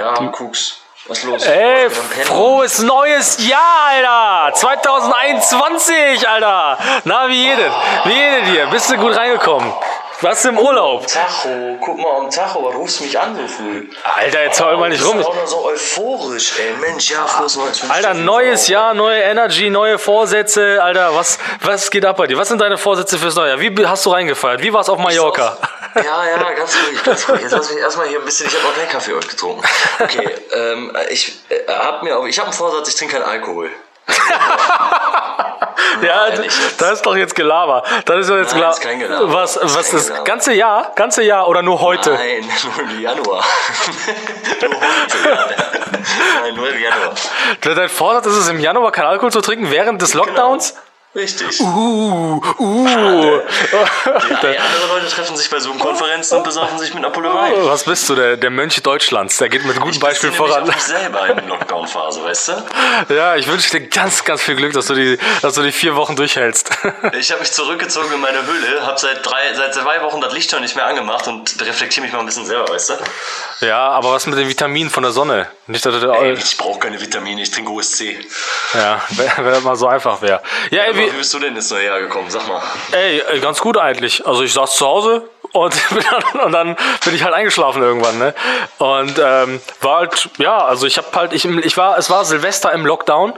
Ja, Kucks. Was ist los? Ey, Was frohes neues Jahr, Alter! 2021, Alter! Na, wie jedes? Wie jedes dir? Bist du gut reingekommen? Du im Urlaub? Tacho, guck mal am Tacho, was rufst du mich an so früh? Alter, jetzt heul mal nicht rum. Du bist auch noch so euphorisch, ey. Mensch, ja, frohes neues. Alter, neues Jahr, neue Energy, neue Vorsätze. Alter, was, was geht ab bei dir? Was sind deine Vorsätze fürs neue Jahr? Wie hast du reingefeiert? Wie war es auf Mallorca? Ja, ja, ganz ruhig, ganz ruhig. Jetzt lass mich erstmal hier ein bisschen, ich habe noch keinen Kaffee heute getrunken. Okay, ähm, ich äh, hab mir auch, ich habe einen Vorsatz, ich trinke keinen Alkohol. Ja, das ist doch jetzt Gelaber. Das ist doch jetzt Nein, Gelaber. ist kein Gelaber. Was, Ist was kein das ganze Jahr? Ganze Jahr oder nur heute? Nein, nur im Januar. nur heute, ja. Nein, nur im Januar. Dein Vorsatz ist es, im Januar kein Alkohol zu trinken während des Lockdowns? Richtig. Uh, uh. Ja, ey, andere Leute treffen sich bei Zoom-Konferenzen und besaufen sich mit Apollo Wein. Was bist du, der, der Mönch Deutschlands? Der geht mit gutem Beispiel Ich voran. auch mich selber in der Lockdown-Phase, weißt du? Ja, ich wünsche dir ganz, ganz viel Glück, dass du die, dass du die vier Wochen durchhältst. Ich habe mich zurückgezogen in meine Höhle, habe seit, drei, seit zwei Wochen das Licht schon nicht mehr angemacht und reflektiere mich mal ein bisschen selber, weißt du? Ja, aber was mit den Vitaminen von der Sonne? Nicht, dass du, Ey, ich brauche keine Vitamine, ich trinke OSC. ja, wenn wenn das mal so einfach wäre. Ja, ey, Wie wie, bist du denn neue Jahr gekommen? Sag mal. ey, ey, ganz gut eigentlich. Also ich saß zu Hause und, und dann bin ich halt eingeschlafen irgendwann, ne? Und ähm, war halt, ja, also ich habe halt, ich, ich war, es war Silvester im Lockdown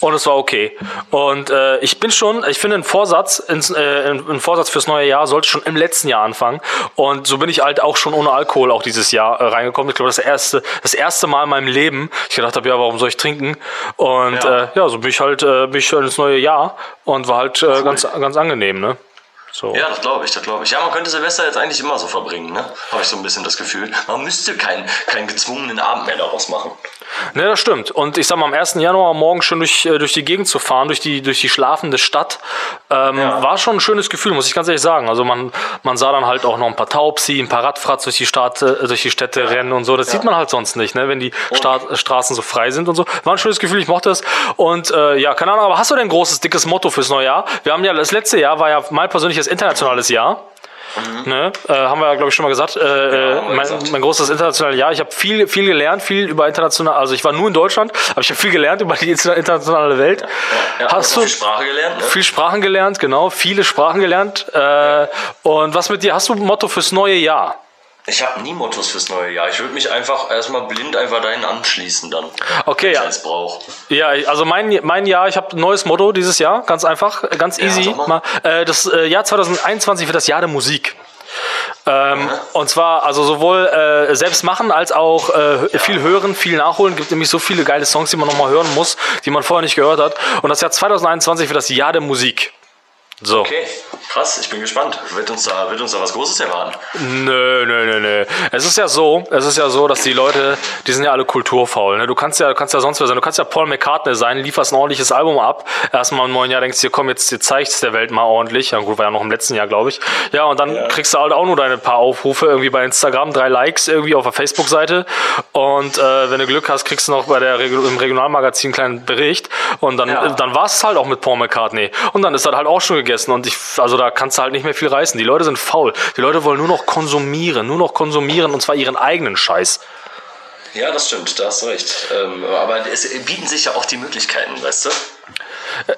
und es war okay. Und äh, ich bin schon, ich finde, ein Vorsatz, ins, äh, ein ein Vorsatz fürs neue Jahr sollte schon im letzten Jahr anfangen. Und so bin ich halt auch schon ohne Alkohol auch dieses Jahr äh, reingekommen. Ich glaube, das erste, das erste Mal in meinem Leben. Ich gedacht habe, ja, warum soll ich trinken? Und Ja. äh, ja, so bin ich halt, äh, bin ich halt ins neue Jahr und war halt äh, ganz, ganz angenehm, ne? So. Ja, das glaube ich, das glaube ich. Ja, man könnte Silvester jetzt eigentlich immer so verbringen, ne? Habe ich so ein bisschen das Gefühl. Man müsste keinen keinen gezwungenen Abend mehr daraus machen. Ne, das stimmt. Und ich sag mal, am 1. Januar morgen schon durch, äh, durch die Gegend zu fahren, durch die, durch die schlafende Stadt, ähm, Ja. war schon ein schönes Gefühl, muss ich ganz ehrlich sagen. Also man, man sah dann halt auch noch ein paar Taubsi, ein paar Radfratz durch die, Stadt, äh, durch die Städte rennen und so. Das sieht man halt sonst nicht, ne? wenn die Sta Straßen so frei sind und so. War ein schönes Gefühl, ich mochte es. Und äh, ja, keine Ahnung, aber hast du denn ein großes, dickes Motto fürs neue Jahr? Wir haben ja, das letzte Jahr war ja mein persönliches internationales Jahr. Ne? Äh, haben wir, glaube ich, schon mal gesagt. Äh, äh, wir mein, gesagt. mein großes internationales Jahr. Ich habe viel, viel gelernt, viel über international. Also ich war nur in Deutschland, aber ich habe viel gelernt über die interna- internationale Welt. Ja, Hast noch du viel Sprache gelernt, ne? viel Sprachen gelernt? Genau, viele Sprachen gelernt. Äh, und was mit dir? Hast du ein Motto fürs neue Jahr? Ich habe nie Mottos fürs neue Jahr. Ich würde mich einfach erstmal blind einfach dahin anschließen dann. Okay, wenn ja. ich eins brauche. Ja, also mein, mein Jahr, ich habe ein neues Motto dieses Jahr, ganz einfach, ganz easy. sag mal. Mal, äh, das äh, Jahr 2021 wird das Jahr der Musik. Ähm, und zwar also sowohl äh, selbst machen als auch äh, viel hören, viel nachholen. Gibt nämlich so viele geile Songs, die man nochmal hören muss, die man vorher nicht gehört hat. Und das Jahr 2021 wird das Jahr der Musik. So. Okay, krass, ich bin gespannt. Wird uns da, wird uns da was Großes erwarten? Nö, nö, nö, nö. Es ist ja so, es ist ja so, dass die Leute, die sind ja alle kulturfaul. Ne? Du kannst ja, du kannst ja sonst wer sein. Du kannst ja Paul McCartney sein, lieferst ein ordentliches Album ab. Erstmal im neuen Jahr denkst du dir, komm, jetzt, jetzt zeigst der Welt mal ordentlich. Ja, gut, war ja noch im letzten Jahr, glaube ich. Ja, und dann Ja. kriegst du halt auch nur deine paar Aufrufe irgendwie bei Instagram, drei Likes irgendwie auf der Facebook-Seite. Und äh, wenn du Glück hast, kriegst du noch bei der im Regionalmagazin einen kleinen Bericht. Und dann, Ja. dann war es halt auch mit Paul McCartney. Und dann ist das halt auch schon gegessen. Und ich, also da kannst du halt nicht mehr viel reißen. Die Leute sind faul. Die Leute wollen nur noch konsumieren, nur noch konsumieren und zwar ihren eigenen Scheiß. Ja, das stimmt, da hast du recht. Ähm, aber es bieten sich ja auch die Möglichkeiten, weißt du?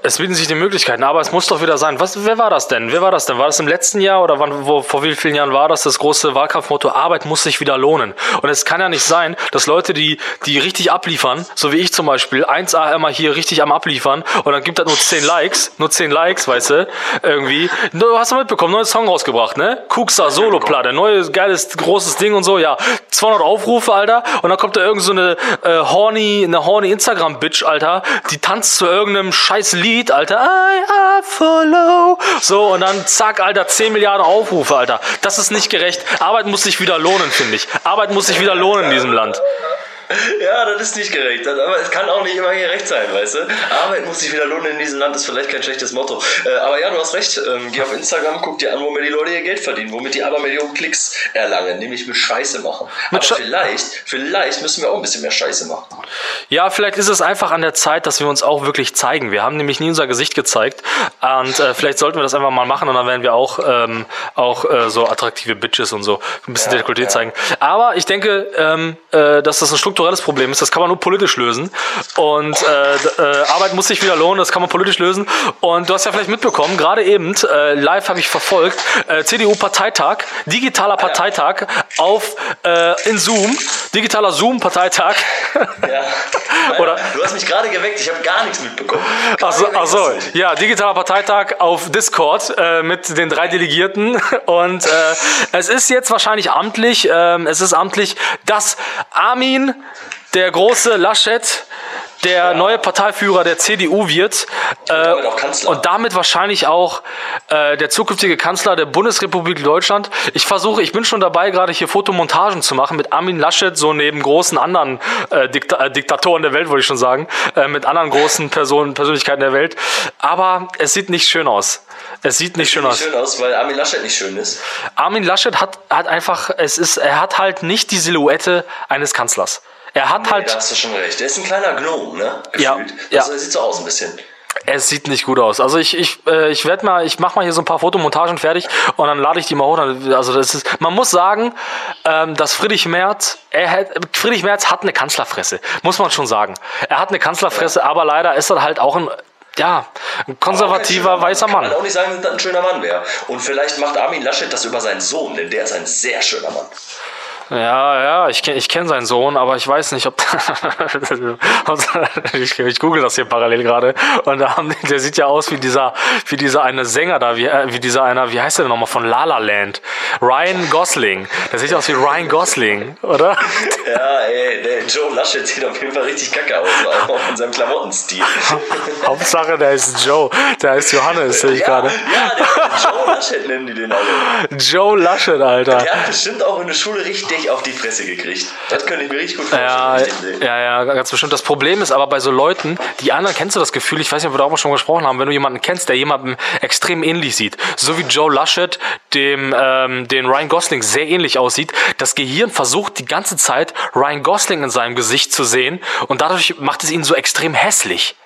Es bieten sich die Möglichkeiten, aber es muss doch wieder sein. Was, wer war das denn? Wer war das denn? War das im letzten Jahr oder wann, wo, vor wie vielen Jahren war das das große Wahlkampfmotto? Arbeit muss sich wieder lohnen. Und es kann ja nicht sein, dass Leute, die, die richtig abliefern, so wie ich zum Beispiel, 1A immer hier richtig am abliefern und dann gibt das nur 10 Likes, nur 10 Likes, weißt du, irgendwie. Du hast du mitbekommen, neues Song rausgebracht, ne? Kuxa Solo-Platte, neues, geiles, großes Ding und so, ja. 200 Aufrufe, Alter, und dann kommt da irgend so eine äh, horny, eine horny Instagram-Bitch, Alter, die tanzt zu irgendeinem scheiß Lied, Alter. I follow. So, und dann zack, Alter, 10 Milliarden Aufrufe, Alter. Das ist nicht gerecht. Arbeit muss sich wieder lohnen, finde ich. Arbeit muss sich wieder lohnen in diesem Land. Ja, das ist nicht gerecht. Aber es kann auch nicht immer gerecht sein, weißt du? Arbeit muss sich wieder lohnen in diesem Land, ist vielleicht kein schlechtes Motto. Äh, aber ja, du hast recht. Ähm, geh auf Instagram, guck dir an, womit die Leute ihr Geld verdienen, womit die aber Millionen Klicks erlangen, nämlich mit Scheiße machen. Mit aber Sche- vielleicht, vielleicht müssen wir auch ein bisschen mehr Scheiße machen. Ja, vielleicht ist es einfach an der Zeit, dass wir uns auch wirklich zeigen. Wir haben nämlich nie unser Gesicht gezeigt. Und äh, vielleicht sollten wir das einfach mal machen und dann werden wir auch, ähm, auch äh, so attraktive Bitches und so ein bisschen Ja, Dekolleté ja. zeigen. Aber ich denke, ähm, äh, dass das ein strukturelles strukturelles Problem ist. Das kann man nur politisch lösen. Und äh, äh, Arbeit muss sich wieder lohnen, das kann man politisch lösen. Und du hast ja vielleicht mitbekommen, gerade eben, äh, live habe ich verfolgt, äh, CDU-Parteitag, digitaler Parteitag auf äh, in Zoom, digitaler Zoom-Parteitag. Ja. Oder- Du hast mich gerade geweckt, ich habe gar nichts mitbekommen. Achso, ach so, ja, digitaler Parteitag auf Discord äh, mit den drei Delegierten. Und äh, es ist jetzt wahrscheinlich amtlich, ähm, es ist amtlich, dass Armin, der große Laschet, der neue Parteiführer der CDU wird. Äh, Kanzler. Und damit wahrscheinlich auch äh, der zukünftige Kanzler der Bundesrepublik Deutschland. Ich versuche, ich bin schon dabei, gerade hier Fotomontagen zu machen mit Armin Laschet, so neben großen anderen äh, Dikta äh, Diktatoren der Welt, wollte ich schon sagen, äh, mit anderen großen Personen, Persönlichkeiten der Welt. Aber es sieht nicht schön aus. Es sieht nicht schön Sieht aus. schön aus, weil Armin Laschet nicht schön ist. Armin Laschet hat, hat einfach, es ist, er hat halt nicht die Silhouette eines Kanzlers. Er hat Da halt, hast du schon recht. Der ist ein kleiner Gnome, ne? Ja, Gefühlt. ja. Also, er sieht so aus ein bisschen. Es sieht nicht gut aus. Also ich, ich, äh, ich werde mal, ich mache mal hier so ein paar Fotomontagen fertig und dann lade ich die mal hoch. Also das ist, man muss sagen, ähm, dass Friedrich Merz, er hat, Friedrich Merz hat eine Kanzlerfresse, muss man schon sagen. Er hat eine Kanzlerfresse, aber leider ist er halt auch ein, ja, ein konservativer ein weißer. Mann. Kann man auch nicht sagen, dass das ein schöner Mann wäre. Und vielleicht macht Armin Laschet das über seinen Sohn, denn der ist ein sehr schöner Mann. Ja, ja, ich, kenn- ich kenne seinen Sohn, aber ich weiß nicht, ob. ich, ich google das hier parallel gerade. Und da haben, der sieht ja aus wie dieser, wie dieser eine Sänger da, wie, äh, wie dieser einer, wie heißt der denn nochmal von La La Land? Ryan Gosling. Der sieht aus wie Ryan Gosling, oder? Ja, ey, der Joe Laschet sieht auf jeden Fall richtig kacke aus, auch in seinem Klamottenstil. Hauptsache, der ist Joe. Der heißt Johannes, sehe ich ja, gerade. ja, der Joe Laschet nennen die den alle. Joe Laschet, Alter. Der hat bestimmt auch in der Schule richtig auf die Fresse gekriegt. Das könnte ich mir richtig gut vorstellen. Ja, ja, ja, ganz bestimmt. Das Problem ist aber bei so Leuten, die anderen, kennst du das Gefühl, ich weiß nicht, ob wir darüber schon gesprochen haben, wenn du jemanden kennst, der jemandem extrem ähnlich sieht, so wie Joe Laschet dem ähm, den Ryan Gosling sehr ähnlich aussieht, das Gehirn versucht die ganze Zeit Ryan Gosling in seinem Gesicht zu sehen und dadurch macht es ihn so extrem hässlich.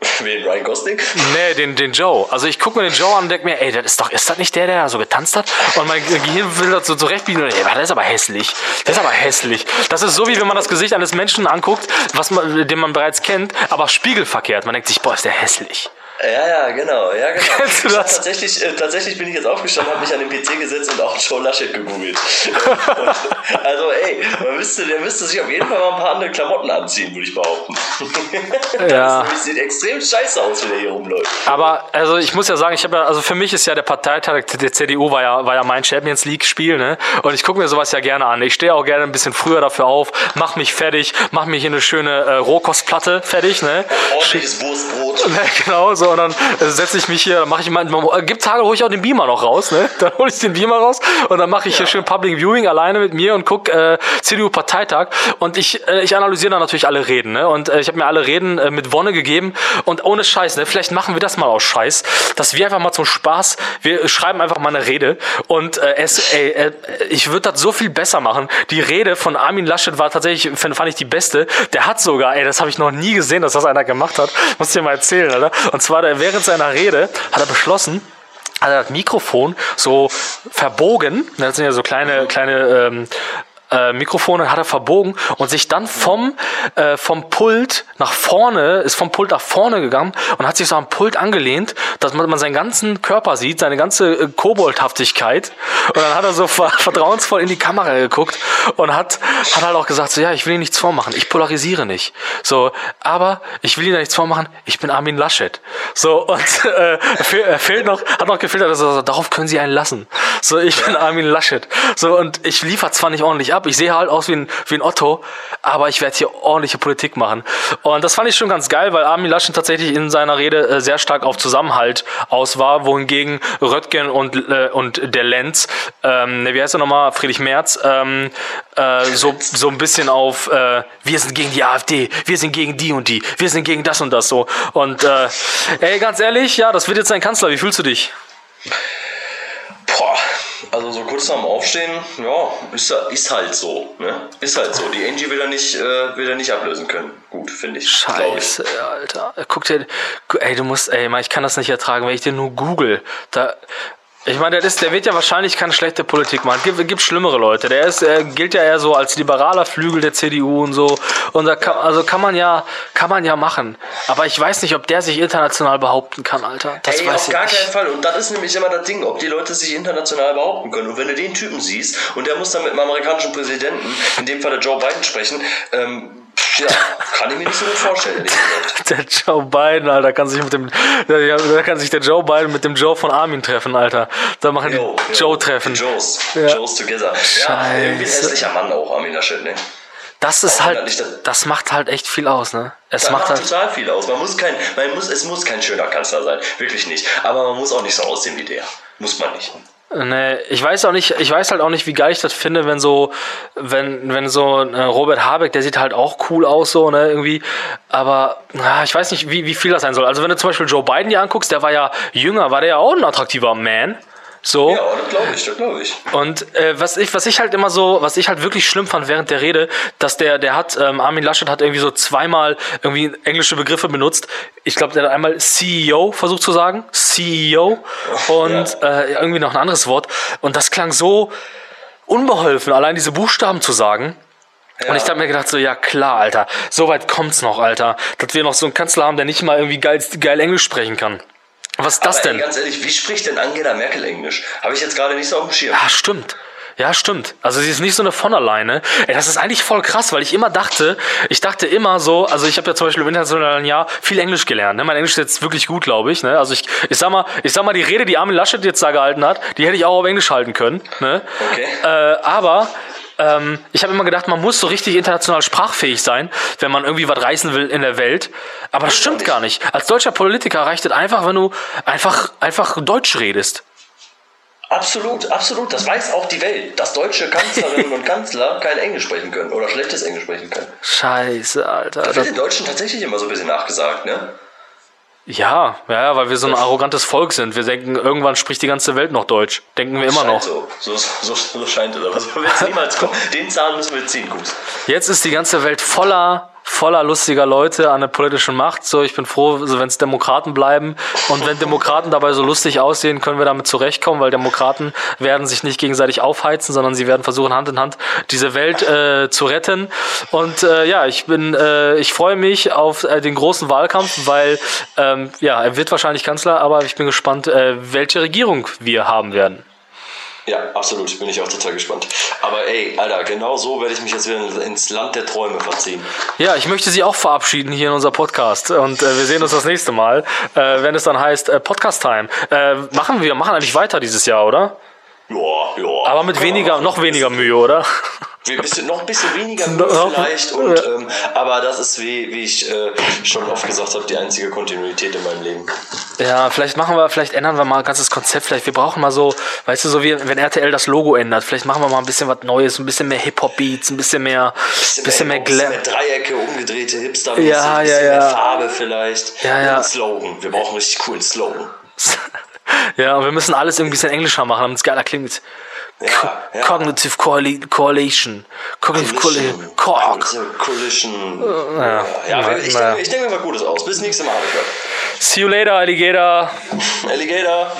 Wen, Ryan Gosling? Nee, den, den Joe. Also ich gucke mir den Joe an und denke mir, ey, das ist doch, ist das nicht der, der da so getanzt hat? Und mein Gehirn will das so zurechtbiegen und ey, der ist aber hässlich. Der ist aber hässlich. Das ist so, wie wenn man das Gesicht eines Menschen anguckt, was man, den man bereits kennt, aber spiegelverkehrt. Man denkt sich, boah, ist der hässlich. Ja, ja, genau, ja, genau. Kennst du das? Tatsächlich, äh, tatsächlich bin ich jetzt aufgestanden, habe mich an den PC gesetzt und auch Joe Laschet gegoogelt. und, also, ey, man müsste, der müsste sich auf jeden Fall mal ein paar andere Klamotten anziehen, würde ich behaupten. Ja. Das sieht extrem scheiße aus, wenn er hier rumläuft. Aber also ich muss ja sagen, ich habe ja, also für mich ist ja der Parteitag der CDU war ja, war ja mein Champions League Spiel, ne? Und ich gucke mir sowas ja gerne an. Ich stehe auch gerne ein bisschen früher dafür auf, mach mich fertig, mach mir hier eine schöne äh, Rohkostplatte fertig, ne? Ordentliches Wurstbrot. Ne, genau, so, und dann äh, setze ich mich hier, mache ich mal, äh, gibt Tage, hole ich auch den Beamer noch raus, ne? Dann hole ich den Beamer raus und dann mache ich hier schön Public Viewing alleine mit mir und guck äh, CDU-Parteitag und ich, äh, ich analysiere dann natürlich alle Reden, ne? Und äh, ich habe mir alle Reden äh, mit Wonne gegeben und ohne Scheiß, ne? Vielleicht machen wir das mal aus Scheiß, dass wir einfach mal zum Spaß, wir schreiben einfach mal eine Rede und äh, es, ey, äh, ich würde das so viel besser machen. Die Rede von Armin Laschet war tatsächlich, fand, fand ich die beste. Der hat sogar, ey, das habe ich noch nie gesehen, dass das einer gemacht hat. Muss ich dir mal erzählen, oder? Und zwar während seiner Rede hat er beschlossen, hat er das Mikrofon so verbogen. Das sind ja so kleine, kleine ähm, äh, Mikrofone, hat er verbogen und sich dann vom, äh, vom Pult nach vorne, ist vom Pult nach vorne gegangen und hat sich so am Pult angelehnt, dass man, man seinen ganzen Körper sieht, seine ganze äh, Koboldhaftigkeit. Und dann hat er so ver vertrauensvoll in die Kamera geguckt und hat, hat halt auch gesagt, so ja, ich will Ihnen nichts vormachen, ich polarisiere nicht. So, aber ich will Ihnen nichts vormachen, ich bin Armin Laschet. So, und äh, fehl- er fehlt noch, hat noch gefiltert, dass er so, darauf können Sie einen lassen. So, ich bin Armin Laschet. So, und ich liefere zwar nicht ordentlich ab, ich sehe halt aus wie ein, wie ein Otto, aber ich werde hier ordentliche Politik machen. Und das fand ich schon ganz geil, weil Armin Laschet tatsächlich in seiner Rede äh, sehr stark auf Zusammenhalt aus war, wohingegen Röttgen und, äh, und der Lenz, ähm, ne, wie heißt er nochmal, Friedrich Merz, ähm, äh, so, so ein bisschen auf, äh, wir sind gegen die AfD, wir sind gegen die und die, wir sind gegen das und das so. Und äh, ey, ganz ehrlich, ja, das wird jetzt ein Kanzler. Wie fühlst du dich? Boah, also so kurz nach dem Aufstehen, ja, ist, ist halt so, ne? Ist halt so. Die Angie will er nicht, äh, will er nicht ablösen können. Gut, finde ich. glaub ich. Scheiße, Alter. Guck dir, ey, du musst, ey, Mann, ich kann das nicht ertragen, wenn ich dir nur google. Da, Ich meine, der, ist, der wird ja wahrscheinlich keine schlechte Politik machen. Es gibt, gibt schlimmere Leute. Der ist, er gilt ja eher so als liberaler Flügel der CDU und so. Und da kann, also kann man ja, kann man ja machen. Aber ich weiß nicht, ob der sich international behaupten kann, Alter. Das Ey, weiß auf ich gar nicht. keinen Fall. Und das ist nämlich immer das Ding, ob die Leute sich international behaupten können. Und wenn du den Typen siehst und der muss dann mit dem amerikanischen Präsidenten, in dem Fall der Joe Biden, sprechen, ähm, ja, kann ich mir nicht so gut vorstellen. Der Joe Biden, Alter, kann sich mit dem, da kann sich der Joe Biden mit dem Joe von Armin treffen, Alter. Da machen Yo, die yo, Joe-Treffen. Joes. Ja. Joes together. Ja, irgendwie ein Scheiße. hässlicher Mann auch, Armin Laschet, ne? Das ist halt, nicht das- das macht halt echt viel aus, ne? Es Das macht macht halt, total viel aus. Man muss kein, man muss, es muss kein schöner Kanzler sein. Wirklich nicht. Aber man muss auch nicht so aussehen wie der. Muss man nicht. Ne, ich weiß auch nicht, ich weiß halt auch nicht, wie geil ich das finde, wenn so, wenn, wenn so äh, Robert Habeck, der sieht halt auch cool aus, so, ne, irgendwie. Aber na, ich weiß nicht, wie, wie viel das sein soll. Also wenn du zum Beispiel Joe Biden dir anguckst, der war ja jünger, war der ja auch ein attraktiver Man. So. Ja, das glaube ich, das glaube ich. Und äh, was ich, was ich halt immer so, was ich halt wirklich schlimm fand während der Rede, dass der, der hat, ähm, Armin Laschet hat irgendwie so zweimal irgendwie englische Begriffe benutzt. Ich glaube, der hat einmal CEO versucht zu sagen, CEO und äh, irgendwie noch ein anderes Wort. Und das klang so unbeholfen, allein diese Buchstaben zu sagen. Und ich habe mir gedacht, so, ja klar, Alter, so weit kommt's noch, Alter, dass wir noch so einen Kanzler haben, der nicht mal irgendwie geil, geil Englisch sprechen kann. Was ist das Aber denn? Ey, ganz ehrlich, wie spricht denn Angela Merkel Englisch? Habe ich jetzt gerade nicht so auf dem Schirm. Ja, stimmt. Ja, stimmt. Also sie ist nicht so eine von alleine. Ey, das ist eigentlich voll krass, weil ich immer dachte, ich dachte immer so, also ich habe ja zum Beispiel im internationalen Jahr viel Englisch gelernt. Ne? Mein Englisch ist jetzt wirklich gut, glaube ich. Ne? Also ich, ich sag mal, ich sag mal, die Rede, die Armin Laschet jetzt da gehalten hat, die hätte ich auch auf Englisch halten können. Ne? Okay. Äh, aber ähm, ich habe immer gedacht, man muss so richtig international sprachfähig sein, wenn man irgendwie was reißen will in der Welt. Aber das stimmt gar nicht. Als deutscher Politiker reicht es einfach, wenn du einfach, einfach Deutsch redest. Absolut, absolut. Das weiß auch die Welt, dass deutsche Kanzlerinnen und Kanzler kein Englisch sprechen können oder schlechtes Englisch sprechen können. Scheiße, Alter. Das Das, wird den Deutschen tatsächlich immer so ein bisschen nachgesagt, ne? Ja, ja, weil wir so ein arrogantes Volk sind. Wir denken, irgendwann spricht die ganze Welt noch Deutsch. Denken wir immer noch. So. So, so, so scheint es. Aber so wird es niemals kommen. Den Zahn müssen wir ziehen, gut. Jetzt ist die ganze Welt voller, voller lustiger Leute an der politischen Macht. So, ich bin froh, so, wenn es Demokraten bleiben. Und wenn Demokraten dabei so lustig aussehen, können wir damit zurechtkommen, weil Demokraten werden sich nicht gegenseitig aufheizen, sondern sie werden versuchen, Hand in Hand diese Welt äh, zu retten. Und äh, ja, ich bin, äh, ich freue mich auf äh, den großen Wahlkampf, weil ähm, ja, er wird wahrscheinlich Kanzler, aber ich bin gespannt, äh, welche Regierung wir haben werden. Ja, absolut. Bin ich auch total gespannt. Aber ey, Alter, genau so werde ich mich jetzt wieder ins Land der Träume verziehen. Ja, ich möchte Sie auch verabschieden hier in unser Podcast und äh, wir sehen uns das nächste Mal, äh, wenn es dann heißt äh, Podcast Time. Äh, machen wir, machen eigentlich weiter dieses Jahr, oder? Ja, ja. Aber mit weniger, noch weniger Mühe, oder? Wir bisschen, noch ein bisschen weniger Mühe vielleicht. Und, ähm, aber das ist, wie, wie ich äh, schon oft gesagt habe, die einzige Kontinuität in meinem Leben. Ja, vielleicht machen wir, vielleicht ändern wir mal ein ganzes Konzept. Vielleicht wir brauchen mal so, weißt du, so wie wenn RTL das Logo ändert. Vielleicht machen wir mal ein bisschen was Neues, ein bisschen mehr Hip Hop Beats, ein bisschen mehr, bisschen, mehr Hip-Hop, bisschen Glam. mehr Dreiecke, umgedrehte hipster Ja, ein bisschen ja, ja. mehr Farbe vielleicht. Ja, Und ja. einen Slogan. Wir brauchen einen richtig coolen Slogan. Ja, und wir müssen alles irgendwie ein bisschen englischer machen, damit es geiler klingt. Ja, ja. Cognitive Correlation. Cognitive Correlation. Cork. Collision. Ja, Ja, ich, na. denke, ich denke mir mal Gutes aus. Bis nächstes Mal. See you later, Alligator. Alligator.